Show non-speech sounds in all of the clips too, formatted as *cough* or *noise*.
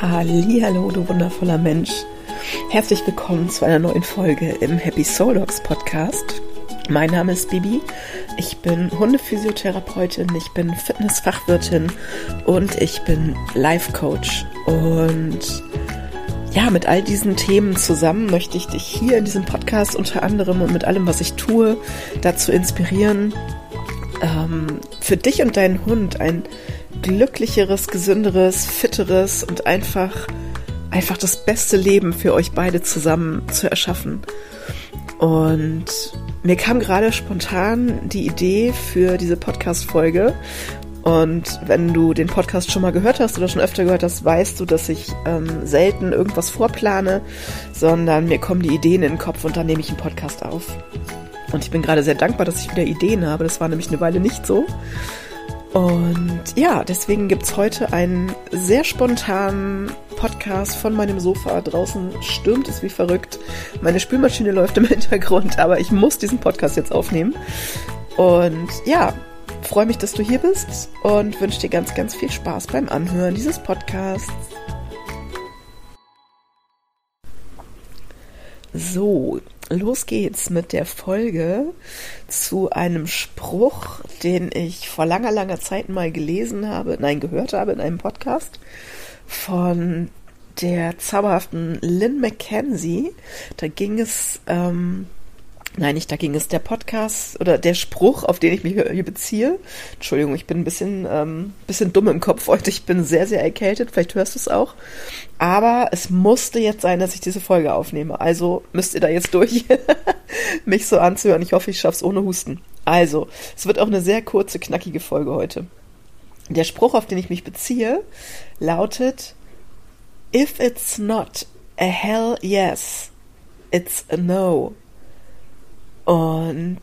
Hallo, du wundervoller Mensch. Herzlich willkommen zu einer neuen Folge im Happy Soul Dogs Podcast. Mein Name ist Bibi. Ich bin Hundephysiotherapeutin, ich bin Fitnessfachwirtin und ich bin Life Coach. Und ja, mit all diesen Themen zusammen möchte ich dich hier in diesem Podcast unter anderem und mit allem, was ich tue, dazu inspirieren, ähm, für dich und deinen Hund ein glücklicheres, gesünderes, fitteres und einfach, einfach das beste Leben für euch beide zusammen zu erschaffen. Und mir kam gerade spontan die Idee für diese Podcast-Folge. Und wenn du den Podcast schon mal gehört hast oder schon öfter gehört hast, weißt du, dass ich ähm, selten irgendwas vorplane, sondern mir kommen die Ideen in den Kopf und dann nehme ich einen Podcast auf. Und ich bin gerade sehr dankbar, dass ich wieder Ideen habe. Das war nämlich eine Weile nicht so. Und ja, deswegen gibt es heute einen sehr spontanen Podcast von meinem Sofa. Draußen stürmt es wie verrückt. Meine Spülmaschine läuft im *laughs* Hintergrund, aber ich muss diesen Podcast jetzt aufnehmen. Und ja, freue mich, dass du hier bist und wünsche dir ganz, ganz viel Spaß beim Anhören dieses Podcasts. So, los geht's mit der Folge zu einem Spruch, den ich vor langer, langer Zeit mal gelesen habe, nein, gehört habe in einem Podcast von der zauberhaften Lynn McKenzie. Da ging es ähm, Nein, nicht da ging es. Der Podcast oder der Spruch, auf den ich mich hier beziehe. Entschuldigung, ich bin ein bisschen, ähm, bisschen dumm im Kopf heute. Ich bin sehr, sehr erkältet. Vielleicht hörst du es auch. Aber es musste jetzt sein, dass ich diese Folge aufnehme. Also müsst ihr da jetzt durch, *laughs* mich so anzuhören. Ich hoffe, ich schaff's ohne Husten. Also, es wird auch eine sehr kurze, knackige Folge heute. Der Spruch, auf den ich mich beziehe, lautet, If it's not a hell yes, it's a no. Und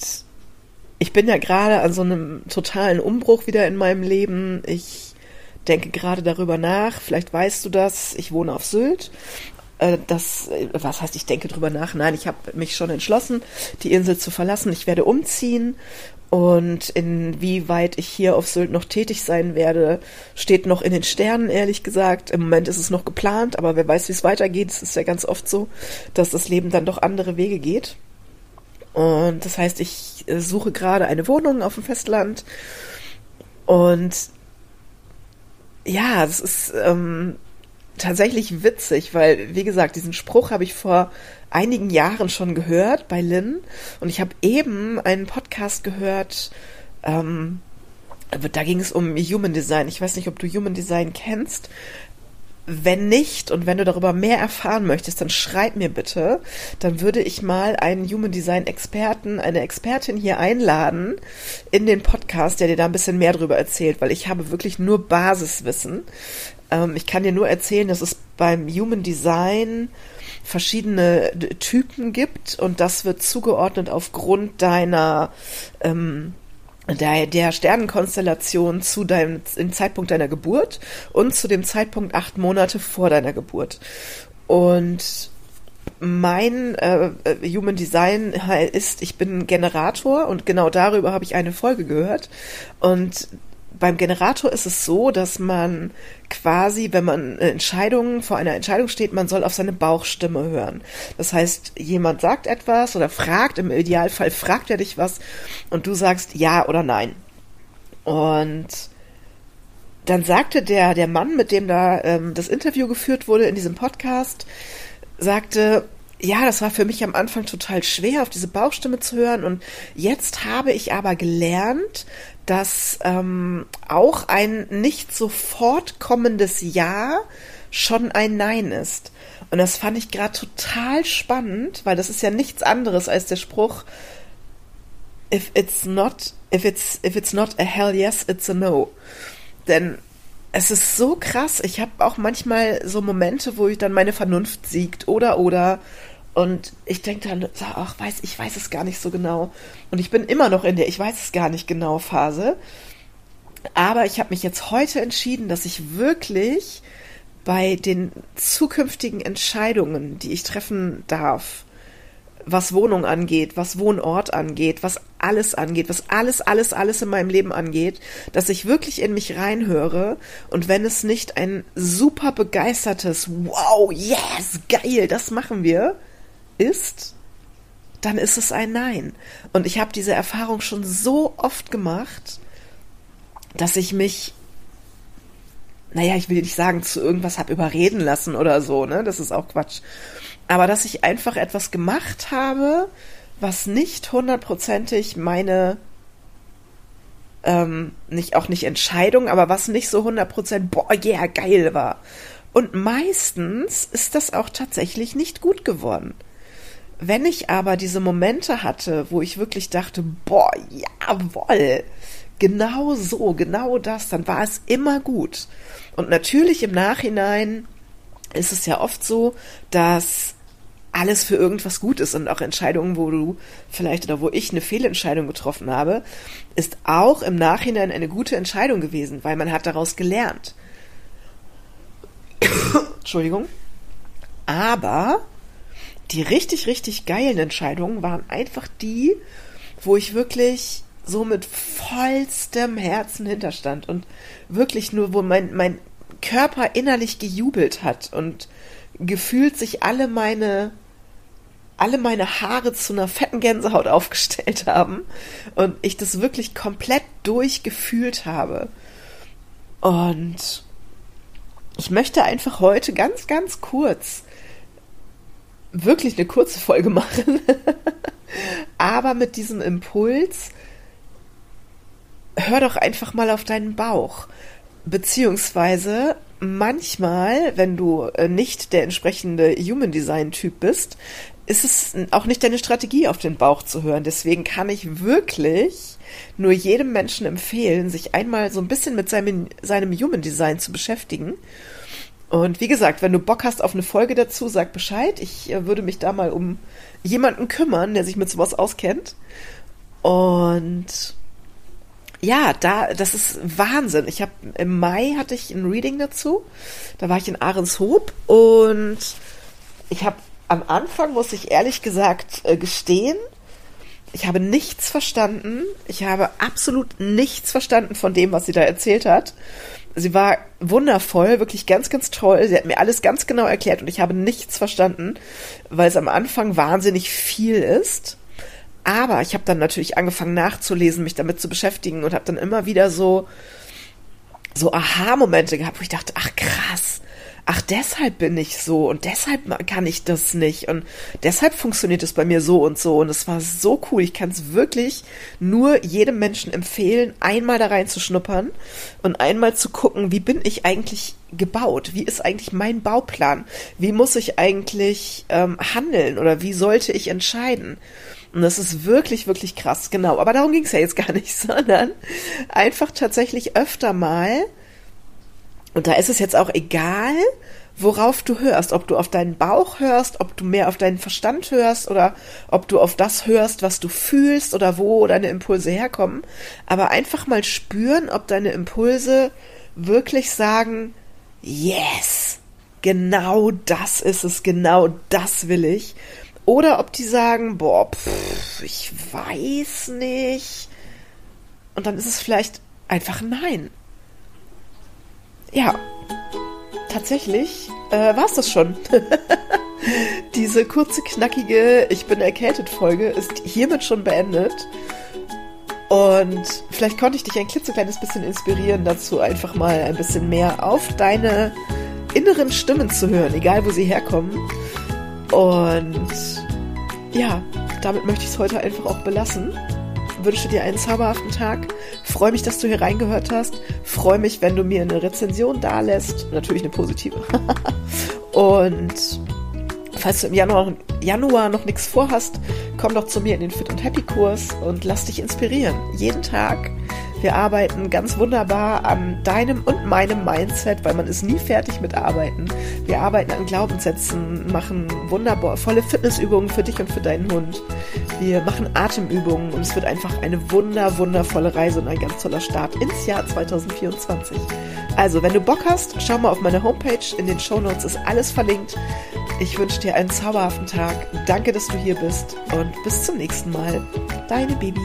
ich bin ja gerade an so einem totalen Umbruch wieder in meinem Leben. Ich denke gerade darüber nach. Vielleicht weißt du das. Ich wohne auf Sylt. Äh, das, was heißt, ich denke darüber nach? Nein, ich habe mich schon entschlossen, die Insel zu verlassen. Ich werde umziehen und inwieweit ich hier auf Sylt noch tätig sein werde, steht noch in den Sternen, ehrlich gesagt. Im Moment ist es noch geplant, aber wer weiß, wie es weitergeht. Es ist ja ganz oft so, dass das Leben dann doch andere Wege geht. Und das heißt, ich äh, suche gerade eine Wohnung auf dem Festland. Und ja, das ist ähm, tatsächlich witzig, weil, wie gesagt, diesen Spruch habe ich vor einigen Jahren schon gehört bei Lynn. Und ich habe eben einen Podcast gehört, ähm, da ging es um Human Design. Ich weiß nicht, ob du Human Design kennst. Wenn nicht und wenn du darüber mehr erfahren möchtest, dann schreib mir bitte. Dann würde ich mal einen Human Design Experten, eine Expertin hier einladen in den Podcast, der dir da ein bisschen mehr darüber erzählt, weil ich habe wirklich nur Basiswissen. Ähm, ich kann dir nur erzählen, dass es beim Human Design verschiedene Typen gibt und das wird zugeordnet aufgrund deiner ähm, der, der Sternenkonstellation zu deinem im Zeitpunkt deiner Geburt und zu dem Zeitpunkt acht Monate vor deiner Geburt. Und mein äh, Human Design ist, ich bin Generator und genau darüber habe ich eine Folge gehört. Und beim Generator ist es so, dass man quasi, wenn man Entscheidungen vor einer Entscheidung steht, man soll auf seine Bauchstimme hören. Das heißt, jemand sagt etwas oder fragt, im Idealfall fragt er dich was und du sagst ja oder nein. Und dann sagte der, der Mann, mit dem da ähm, das Interview geführt wurde in diesem Podcast, sagte, ja, das war für mich am Anfang total schwer, auf diese Bauchstimme zu hören. Und jetzt habe ich aber gelernt, dass ähm, auch ein nicht sofort kommendes Ja schon ein Nein ist. Und das fand ich gerade total spannend, weil das ist ja nichts anderes als der Spruch, if it's not, if it's, if it's not a hell yes, it's a no. Denn es ist so krass. Ich habe auch manchmal so Momente, wo ich dann meine Vernunft siegt oder oder und ich denke dann, ach, weiß, ich weiß es gar nicht so genau. Und ich bin immer noch in der Ich weiß es gar nicht genau Phase. Aber ich habe mich jetzt heute entschieden, dass ich wirklich bei den zukünftigen Entscheidungen, die ich treffen darf, was Wohnung angeht, was Wohnort angeht, was alles angeht, was alles, alles, alles in meinem Leben angeht, dass ich wirklich in mich reinhöre und wenn es nicht ein super begeistertes Wow, yes, geil, das machen wir ist, dann ist es ein Nein. Und ich habe diese Erfahrung schon so oft gemacht, dass ich mich naja, ich will nicht sagen, zu irgendwas habe überreden lassen oder so, ne? Das ist auch Quatsch aber dass ich einfach etwas gemacht habe, was nicht hundertprozentig meine, ähm, nicht auch nicht Entscheidung, aber was nicht so hundertprozentig, boah, yeah, geil war. Und meistens ist das auch tatsächlich nicht gut geworden. Wenn ich aber diese Momente hatte, wo ich wirklich dachte, boah, jawoll, genau so, genau das, dann war es immer gut. Und natürlich im Nachhinein ist es ja oft so, dass alles für irgendwas gut ist und auch Entscheidungen, wo du vielleicht oder wo ich eine Fehlentscheidung getroffen habe, ist auch im Nachhinein eine gute Entscheidung gewesen, weil man hat daraus gelernt. *coughs* Entschuldigung. Aber die richtig, richtig geilen Entscheidungen waren einfach die, wo ich wirklich so mit vollstem Herzen hinterstand und wirklich nur, wo mein, mein Körper innerlich gejubelt hat und gefühlt sich alle meine alle meine Haare zu einer fetten Gänsehaut *laughs* aufgestellt haben und ich das wirklich komplett durchgefühlt habe. Und ich möchte einfach heute ganz, ganz kurz wirklich eine kurze Folge machen, *laughs* aber mit diesem Impuls, hör doch einfach mal auf deinen Bauch. Beziehungsweise manchmal, wenn du äh, nicht der entsprechende Human Design Typ bist, ist es auch nicht deine Strategie, auf den Bauch zu hören. Deswegen kann ich wirklich nur jedem Menschen empfehlen, sich einmal so ein bisschen mit seinem, seinem Human Design zu beschäftigen. Und wie gesagt, wenn du Bock hast auf eine Folge dazu, sag Bescheid. Ich äh, würde mich da mal um jemanden kümmern, der sich mit sowas auskennt. Und ja, da, das ist Wahnsinn. Ich habe im Mai hatte ich ein Reading dazu. Da war ich in Ahrenshoop und ich habe am Anfang muss ich ehrlich gesagt äh, gestehen, ich habe nichts verstanden. Ich habe absolut nichts verstanden von dem, was sie da erzählt hat. Sie war wundervoll, wirklich ganz, ganz toll. Sie hat mir alles ganz genau erklärt und ich habe nichts verstanden, weil es am Anfang wahnsinnig viel ist. Aber ich habe dann natürlich angefangen nachzulesen, mich damit zu beschäftigen und habe dann immer wieder so so Aha-Momente gehabt, wo ich dachte, ach krass, ach, deshalb bin ich so und deshalb kann ich das nicht und deshalb funktioniert es bei mir so und so und es war so cool. Ich kann es wirklich nur jedem Menschen empfehlen, einmal da reinzuschnuppern und einmal zu gucken, wie bin ich eigentlich gebaut? Wie ist eigentlich mein Bauplan? Wie muss ich eigentlich ähm, handeln oder wie sollte ich entscheiden? Und das ist wirklich, wirklich krass, genau. Aber darum ging es ja jetzt gar nicht, *laughs* sondern einfach tatsächlich öfter mal und da ist es jetzt auch egal, worauf du hörst, ob du auf deinen Bauch hörst, ob du mehr auf deinen Verstand hörst oder ob du auf das hörst, was du fühlst oder wo deine Impulse herkommen. Aber einfach mal spüren, ob deine Impulse wirklich sagen, yes, genau das ist es, genau das will ich. Oder ob die sagen, boah, pff, ich weiß nicht. Und dann ist es vielleicht einfach nein ja, tatsächlich äh, war es das schon. *laughs* Diese kurze, knackige Ich bin erkältet Folge ist hiermit schon beendet. Und vielleicht konnte ich dich ein klitzekleines bisschen inspirieren dazu, einfach mal ein bisschen mehr auf deine inneren Stimmen zu hören, egal wo sie herkommen. Und ja, damit möchte ich es heute einfach auch belassen wünsche dir einen zauberhaften Tag. Freue mich, dass du hier reingehört hast. Freue mich, wenn du mir eine Rezension da lässt. Natürlich eine positive. *laughs* Und falls du im Januar, Januar noch nichts vorhast, komm doch zu mir in den Fit und Happy Kurs und lass dich inspirieren. Jeden Tag wir arbeiten ganz wunderbar an deinem und meinem Mindset, weil man ist nie fertig mit Arbeiten. Wir arbeiten an Glaubenssätzen, machen wundervolle Fitnessübungen für dich und für deinen Hund. Wir machen Atemübungen und es wird einfach eine wunder, wundervolle Reise und ein ganz toller Start ins Jahr 2024. Also, wenn du Bock hast, schau mal auf meine Homepage. In den Show Notes ist alles verlinkt. Ich wünsche dir einen zauberhaften Tag. Danke, dass du hier bist und bis zum nächsten Mal. Deine Baby.